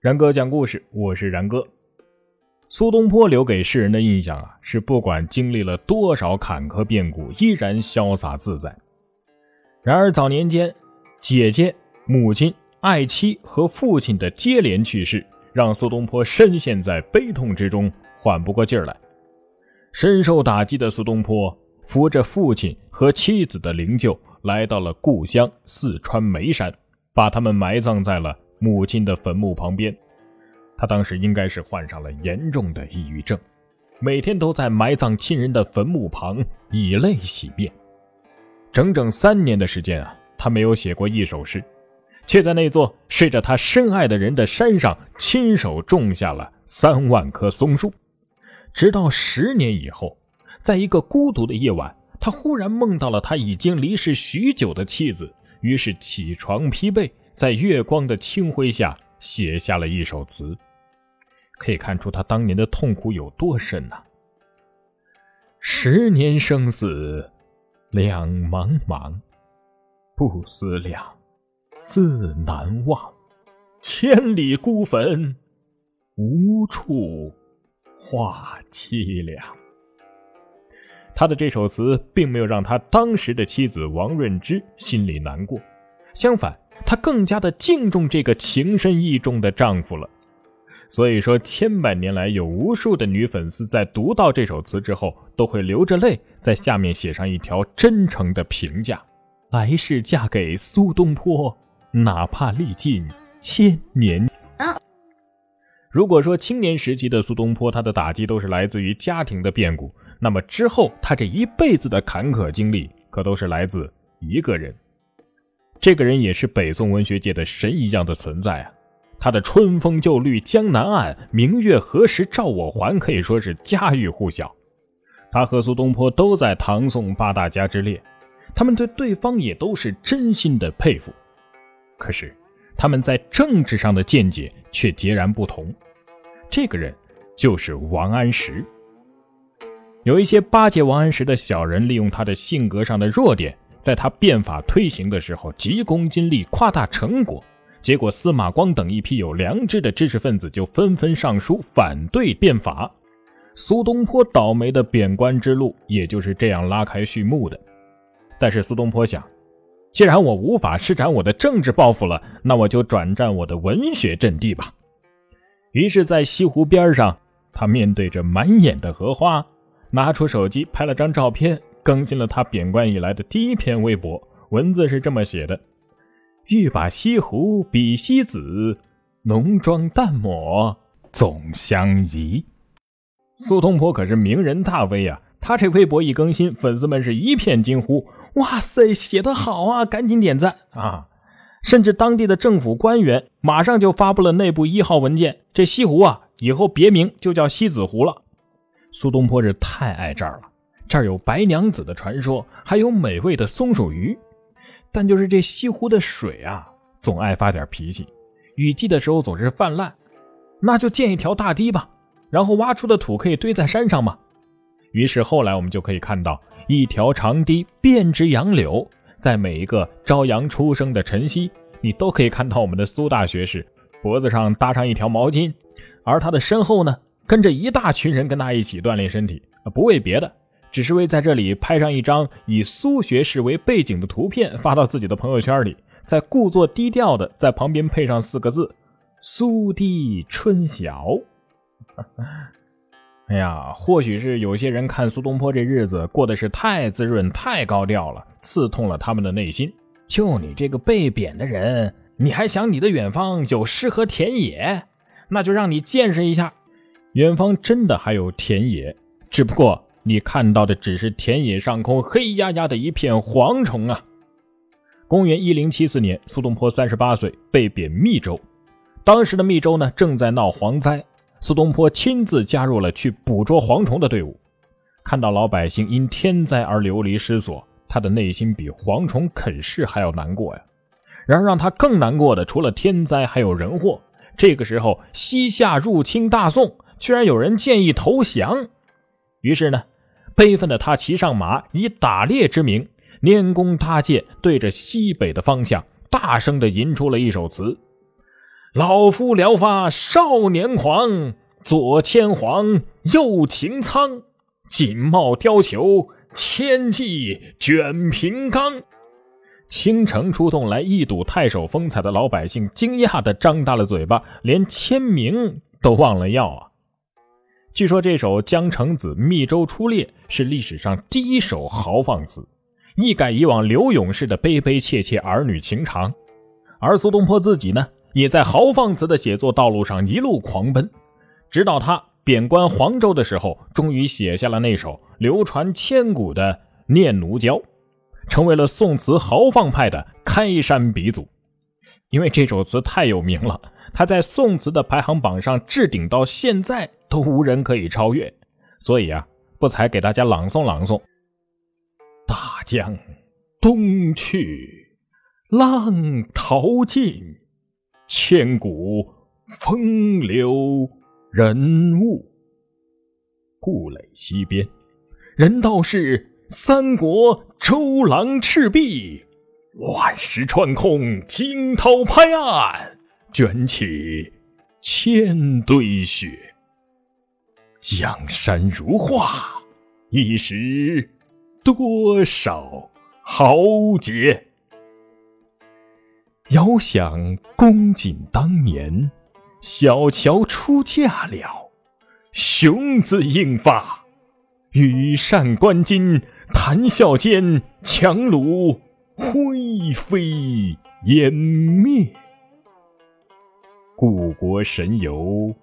然哥讲故事，我是然哥。苏东坡留给世人的印象啊，是不管经历了多少坎坷变故，依然潇洒自在。然而早年间，姐姐、母亲、爱妻和父亲的接连去世，让苏东坡深陷在悲痛之中，缓不过劲儿来。深受打击的苏东坡，扶着父亲和妻子的灵柩，来到了故乡四川眉山，把他们埋葬在了。母亲的坟墓旁边，他当时应该是患上了严重的抑郁症，每天都在埋葬亲人的坟墓旁以泪洗面。整整三年的时间啊，他没有写过一首诗，却在那座睡着他深爱的人的山上亲手种下了三万棵松树。直到十年以后，在一个孤独的夜晚，他忽然梦到了他已经离世许久的妻子，于是起床披被。在月光的清辉下写下了一首词，可以看出他当年的痛苦有多深呐。十年生死两茫茫，不思量，自难忘。千里孤坟，无处话凄凉。他的这首词并没有让他当时的妻子王润之心里难过，相反。她更加的敬重这个情深意重的丈夫了，所以说千百年来有无数的女粉丝在读到这首词之后，都会流着泪在下面写上一条真诚的评价：来世嫁给苏东坡，哪怕历尽千年。如果说青年时期的苏东坡，他的打击都是来自于家庭的变故，那么之后他这一辈子的坎坷经历，可都是来自一个人。这个人也是北宋文学界的神一样的存在啊！他的“春风又绿江南岸，明月何时照我还”可以说是家喻户晓。他和苏东坡都在唐宋八大家之列，他们对对方也都是真心的佩服。可是他们在政治上的见解却截然不同。这个人就是王安石。有一些巴结王安石的小人，利用他的性格上的弱点。在他变法推行的时候，急功近利，夸大成果，结果司马光等一批有良知的知识分子就纷纷上书反对变法，苏东坡倒霉的贬官之路也就是这样拉开序幕的。但是苏东坡想，既然我无法施展我的政治抱负了，那我就转战我的文学阵地吧。于是，在西湖边上，他面对着满眼的荷花，拿出手机拍了张照片。更新了他贬官以来的第一篇微博，文字是这么写的：“欲把西湖比西子，浓妆淡抹总相宜。”苏东坡可是名人大 V 啊，他这微博一更新，粉丝们是一片惊呼：“哇塞，写得好啊！赶紧点赞啊！”甚至当地的政府官员马上就发布了内部一号文件：这西湖啊，以后别名就叫西子湖了。苏东坡是太爱这儿了。这儿有白娘子的传说，还有美味的松鼠鱼，但就是这西湖的水啊，总爱发点脾气，雨季的时候总是泛滥，那就建一条大堤吧，然后挖出的土可以堆在山上嘛。于是后来我们就可以看到一条长堤遍植杨柳，在每一个朝阳初升的晨曦，你都可以看到我们的苏大学士脖子上搭上一条毛巾，而他的身后呢，跟着一大群人跟他一起锻炼身体，不为别的。只是为在这里拍上一张以苏学士为背景的图片，发到自己的朋友圈里，再故作低调的在旁边配上四个字：“苏堤春晓。” 哎呀，或许是有些人看苏东坡这日子过得是太滋润、太高调了，刺痛了他们的内心。就你这个被贬的人，你还想你的远方有诗和田野？那就让你见识一下，远方真的还有田野，只不过。你看到的只是田野上空黑压压的一片蝗虫啊！公元一零七四年，苏东坡三十八岁，被贬密州。当时的密州呢，正在闹蝗灾，苏东坡亲自加入了去捕捉蝗虫的队伍。看到老百姓因天灾而流离失所，他的内心比蝗虫啃噬还要难过呀。然而让他更难过的，除了天灾，还有人祸。这个时候，西夏入侵大宋，居然有人建议投降。于是呢。悲愤的他骑上马，以打猎之名，拈弓搭箭，对着西北的方向，大声地吟出了一首词：“老夫聊发少年狂，左牵黄，右擎苍，锦帽貂裘，千骑卷平冈。倾城出动来一睹太守风采的老百姓，惊讶的张大了嘴巴，连签名都忘了要啊！据说这首《江城子·密州出猎》是历史上第一首豪放词，一改以往刘勇式的悲悲切切儿女情长。而苏东坡自己呢，也在豪放词的写作道路上一路狂奔，直到他贬官黄州的时候，终于写下了那首流传千古的《念奴娇》，成为了宋词豪放派的开山鼻祖。因为这首词太有名了，他在宋词的排行榜上置顶到现在。都无人可以超越，所以啊，不才给大家朗诵朗诵：大江东去，浪淘尽，千古风流人物。故垒西边，人道是三国周郎赤壁，万石穿空，惊涛拍岸，卷起千堆雪。江山如画，一时多少豪杰。遥想公瑾当年，小乔出嫁了，雄姿英发，羽扇纶巾，谈笑间，樯橹灰飞烟灭。故国神游，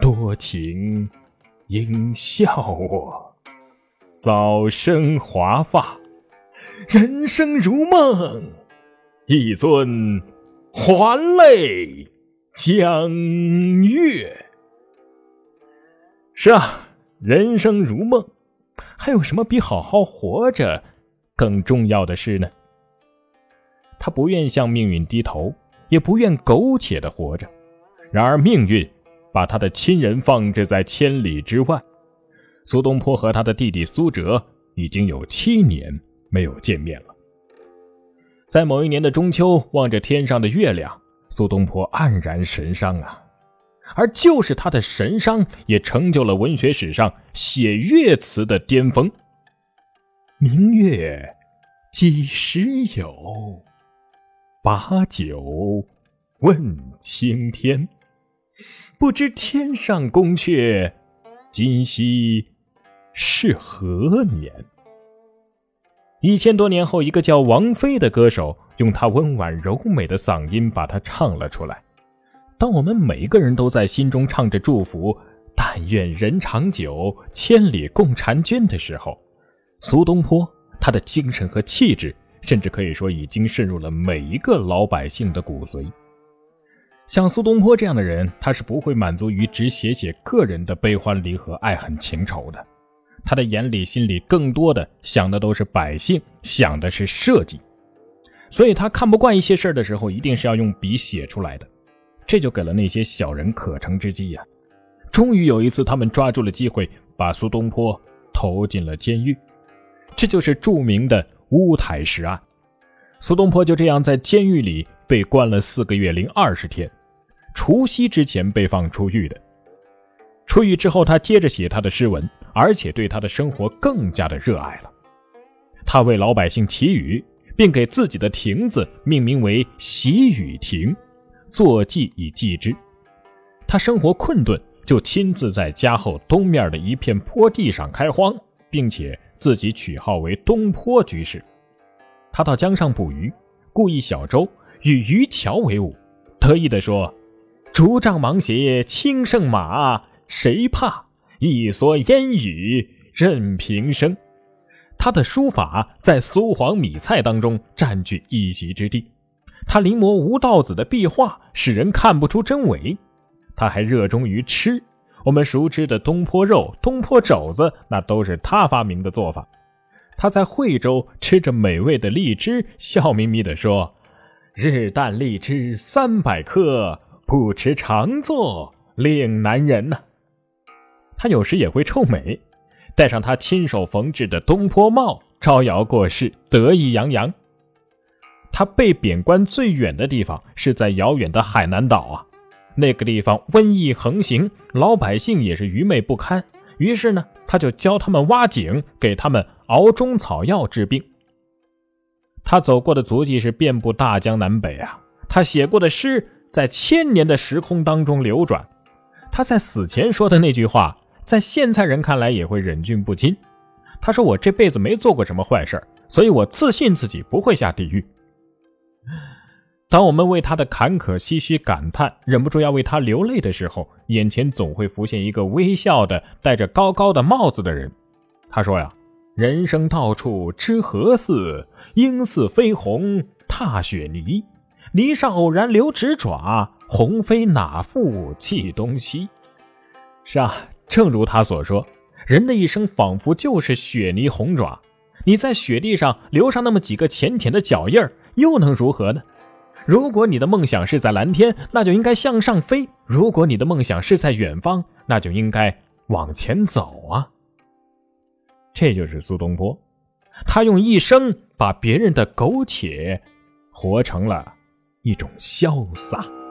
多情。应笑我早生华发，人生如梦，一尊还酹江月。是啊，人生如梦，还有什么比好好活着更重要的事呢？他不愿向命运低头，也不愿苟且的活着。然而命运。把他的亲人放置在千里之外，苏东坡和他的弟弟苏辙已经有七年没有见面了。在某一年的中秋，望着天上的月亮，苏东坡黯然神伤啊。而就是他的神伤，也成就了文学史上写月词的巅峰。明月几时有？把酒问青天。不知天上宫阙，今夕是何年？一千多年后，一个叫王菲的歌手，用她温婉柔美的嗓音把它唱了出来。当我们每一个人都在心中唱着祝福“但愿人长久，千里共婵娟”的时候，苏东坡他的精神和气质，甚至可以说已经渗入了每一个老百姓的骨髓。像苏东坡这样的人，他是不会满足于只写写个人的悲欢离合、爱恨情仇的。他的眼里、心里更多的想的都是百姓，想的是社稷。所以他看不惯一些事儿的时候，一定是要用笔写出来的。这就给了那些小人可乘之机呀。终于有一次，他们抓住了机会，把苏东坡投进了监狱。这就是著名的乌台诗案。苏东坡就这样在监狱里。被关了四个月零二十天，除夕之前被放出狱的。出狱之后，他接着写他的诗文，而且对他的生活更加的热爱了。他为老百姓祈雨，并给自己的亭子命名为“喜雨亭”，作记以记之。他生活困顿，就亲自在家后东面的一片坡地上开荒，并且自己取号为东坡居士。他到江上捕鱼，雇一小舟。与渔樵为伍，得意地说：“竹杖芒鞋轻胜马，谁怕？一蓑烟雨任平生。”他的书法在苏黄米蔡当中占据一席之地。他临摹吴道子的壁画，使人看不出真伪。他还热衷于吃，我们熟知的东坡肉、东坡肘子，那都是他发明的做法。他在惠州吃着美味的荔枝，笑眯眯地说。日啖荔枝三百颗，不吃长作岭南人呐。他有时也会臭美，戴上他亲手缝制的东坡帽，招摇过市，得意洋洋。他被贬官最远的地方是在遥远的海南岛啊，那个地方瘟疫横行，老百姓也是愚昧不堪。于是呢，他就教他们挖井，给他们熬中草药治病。他走过的足迹是遍布大江南北啊，他写过的诗在千年的时空当中流转。他在死前说的那句话，在现在人看来也会忍俊不禁。他说：“我这辈子没做过什么坏事，所以我自信自己不会下地狱。”当我们为他的坎坷唏嘘感叹，忍不住要为他流泪的时候，眼前总会浮现一个微笑的、戴着高高的帽子的人。他说：“呀，人生到处知何似？应似飞鸿踏雪泥。泥上偶然留指爪，鸿飞哪复计东西？”是啊，正如他所说，人的一生仿佛就是雪泥红爪。你在雪地上留上那么几个浅浅的脚印儿，又能如何呢？如果你的梦想是在蓝天，那就应该向上飞；如果你的梦想是在远方，那就应该往前走啊！这就是苏东坡，他用一生把别人的苟且活成了一种潇洒。